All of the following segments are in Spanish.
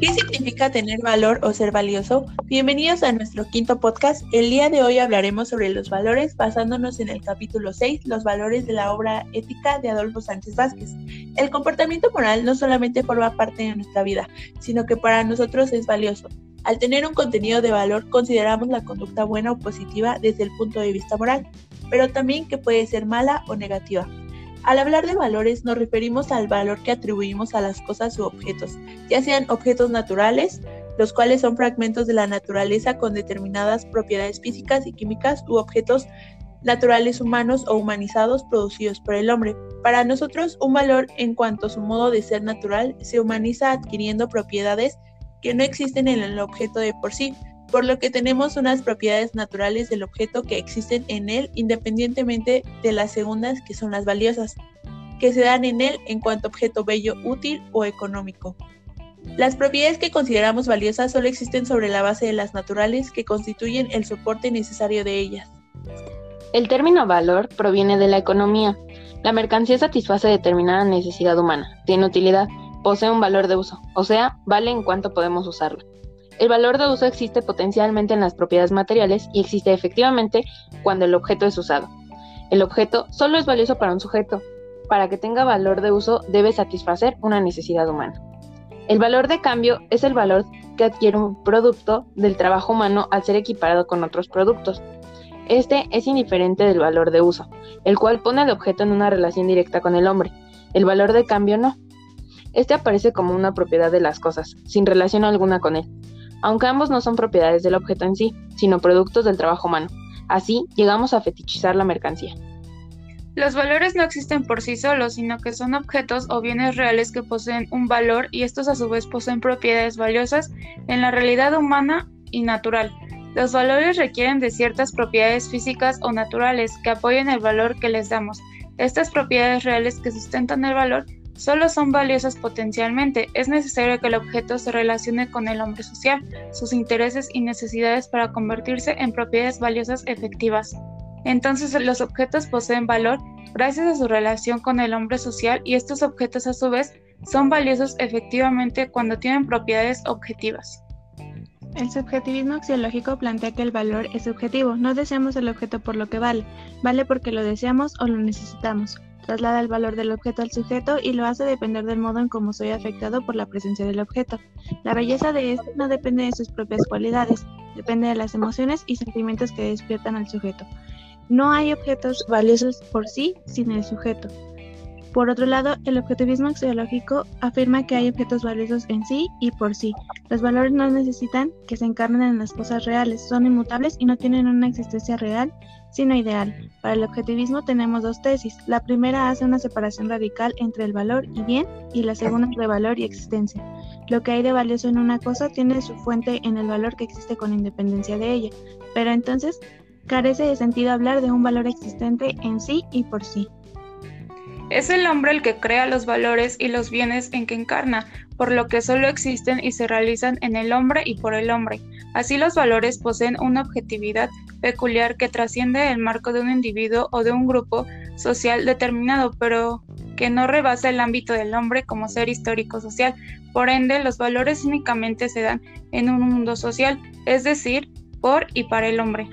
¿Qué significa tener valor o ser valioso? Bienvenidos a nuestro quinto podcast. El día de hoy hablaremos sobre los valores basándonos en el capítulo 6, los valores de la obra ética de Adolfo Sánchez Vázquez. El comportamiento moral no solamente forma parte de nuestra vida, sino que para nosotros es valioso. Al tener un contenido de valor, consideramos la conducta buena o positiva desde el punto de vista moral, pero también que puede ser mala o negativa. Al hablar de valores nos referimos al valor que atribuimos a las cosas u objetos, ya sean objetos naturales, los cuales son fragmentos de la naturaleza con determinadas propiedades físicas y químicas, u objetos naturales humanos o humanizados producidos por el hombre. Para nosotros, un valor en cuanto a su modo de ser natural se humaniza adquiriendo propiedades que no existen en el objeto de por sí, por lo que tenemos unas propiedades naturales del objeto que existen en él independientemente de las segundas que son las valiosas, que se dan en él en cuanto objeto bello, útil o económico. Las propiedades que consideramos valiosas solo existen sobre la base de las naturales que constituyen el soporte necesario de ellas. El término valor proviene de la economía. La mercancía satisface determinada necesidad humana, tiene utilidad, posee un valor de uso, o sea, vale en cuanto podemos usarlo. El valor de uso existe potencialmente en las propiedades materiales y existe efectivamente cuando el objeto es usado. El objeto solo es valioso para un sujeto. Para que tenga valor de uso debe satisfacer una necesidad humana. El valor de cambio es el valor que adquiere un producto del trabajo humano al ser equiparado con otros productos. Este es indiferente del valor de uso, el cual pone al objeto en una relación directa con el hombre. El valor de cambio no. Este aparece como una propiedad de las cosas, sin relación alguna con él aunque ambos no son propiedades del objeto en sí, sino productos del trabajo humano. Así, llegamos a fetichizar la mercancía. Los valores no existen por sí solos, sino que son objetos o bienes reales que poseen un valor y estos a su vez poseen propiedades valiosas en la realidad humana y natural. Los valores requieren de ciertas propiedades físicas o naturales que apoyen el valor que les damos. Estas propiedades reales que sustentan el valor solo son valiosas potencialmente. Es necesario que el objeto se relacione con el hombre social, sus intereses y necesidades para convertirse en propiedades valiosas efectivas. Entonces los objetos poseen valor gracias a su relación con el hombre social y estos objetos a su vez son valiosos efectivamente cuando tienen propiedades objetivas. El subjetivismo axiológico plantea que el valor es subjetivo, no deseamos el objeto por lo que vale, vale porque lo deseamos o lo necesitamos traslada el valor del objeto al sujeto y lo hace depender del modo en cómo soy afectado por la presencia del objeto. La belleza de este no depende de sus propias cualidades, depende de las emociones y sentimientos que despiertan al sujeto. No hay objetos valiosos por sí sin el sujeto. Por otro lado, el objetivismo axiológico afirma que hay objetos valiosos en sí y por sí. Los valores no necesitan que se encarnen en las cosas reales, son inmutables y no tienen una existencia real, sino ideal. Para el objetivismo tenemos dos tesis. La primera hace una separación radical entre el valor y bien y la segunda entre valor y existencia. Lo que hay de valioso en una cosa tiene su fuente en el valor que existe con independencia de ella, pero entonces carece de sentido hablar de un valor existente en sí y por sí. Es el hombre el que crea los valores y los bienes en que encarna, por lo que solo existen y se realizan en el hombre y por el hombre. Así los valores poseen una objetividad peculiar que trasciende el marco de un individuo o de un grupo social determinado, pero que no rebasa el ámbito del hombre como ser histórico social. Por ende, los valores únicamente se dan en un mundo social, es decir, por y para el hombre.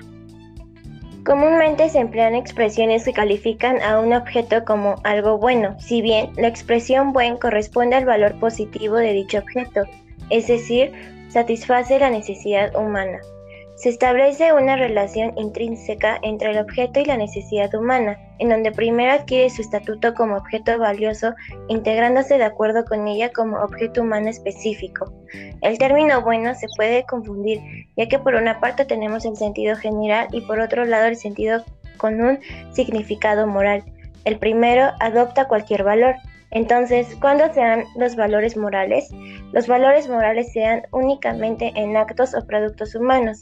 Comúnmente se emplean expresiones que califican a un objeto como algo bueno, si bien la expresión buen corresponde al valor positivo de dicho objeto, es decir, satisface la necesidad humana. Se establece una relación intrínseca entre el objeto y la necesidad humana, en donde primero adquiere su estatuto como objeto valioso, integrándose de acuerdo con ella como objeto humano específico. El término bueno se puede confundir, ya que por una parte tenemos el sentido general y por otro lado el sentido con un significado moral. El primero adopta cualquier valor. Entonces, ¿cuándo se dan los valores morales? Los valores morales se dan únicamente en actos o productos humanos.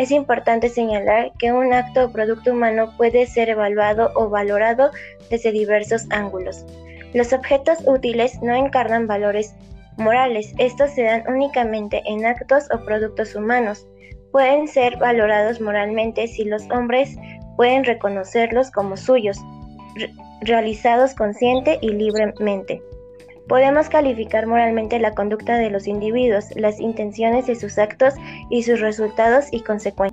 Es importante señalar que un acto o producto humano puede ser evaluado o valorado desde diversos ángulos. Los objetos útiles no encarnan valores morales, estos se dan únicamente en actos o productos humanos. Pueden ser valorados moralmente si los hombres pueden reconocerlos como suyos, realizados consciente y libremente. Podemos calificar moralmente la conducta de los individuos, las intenciones de sus actos y sus resultados y consecuencias.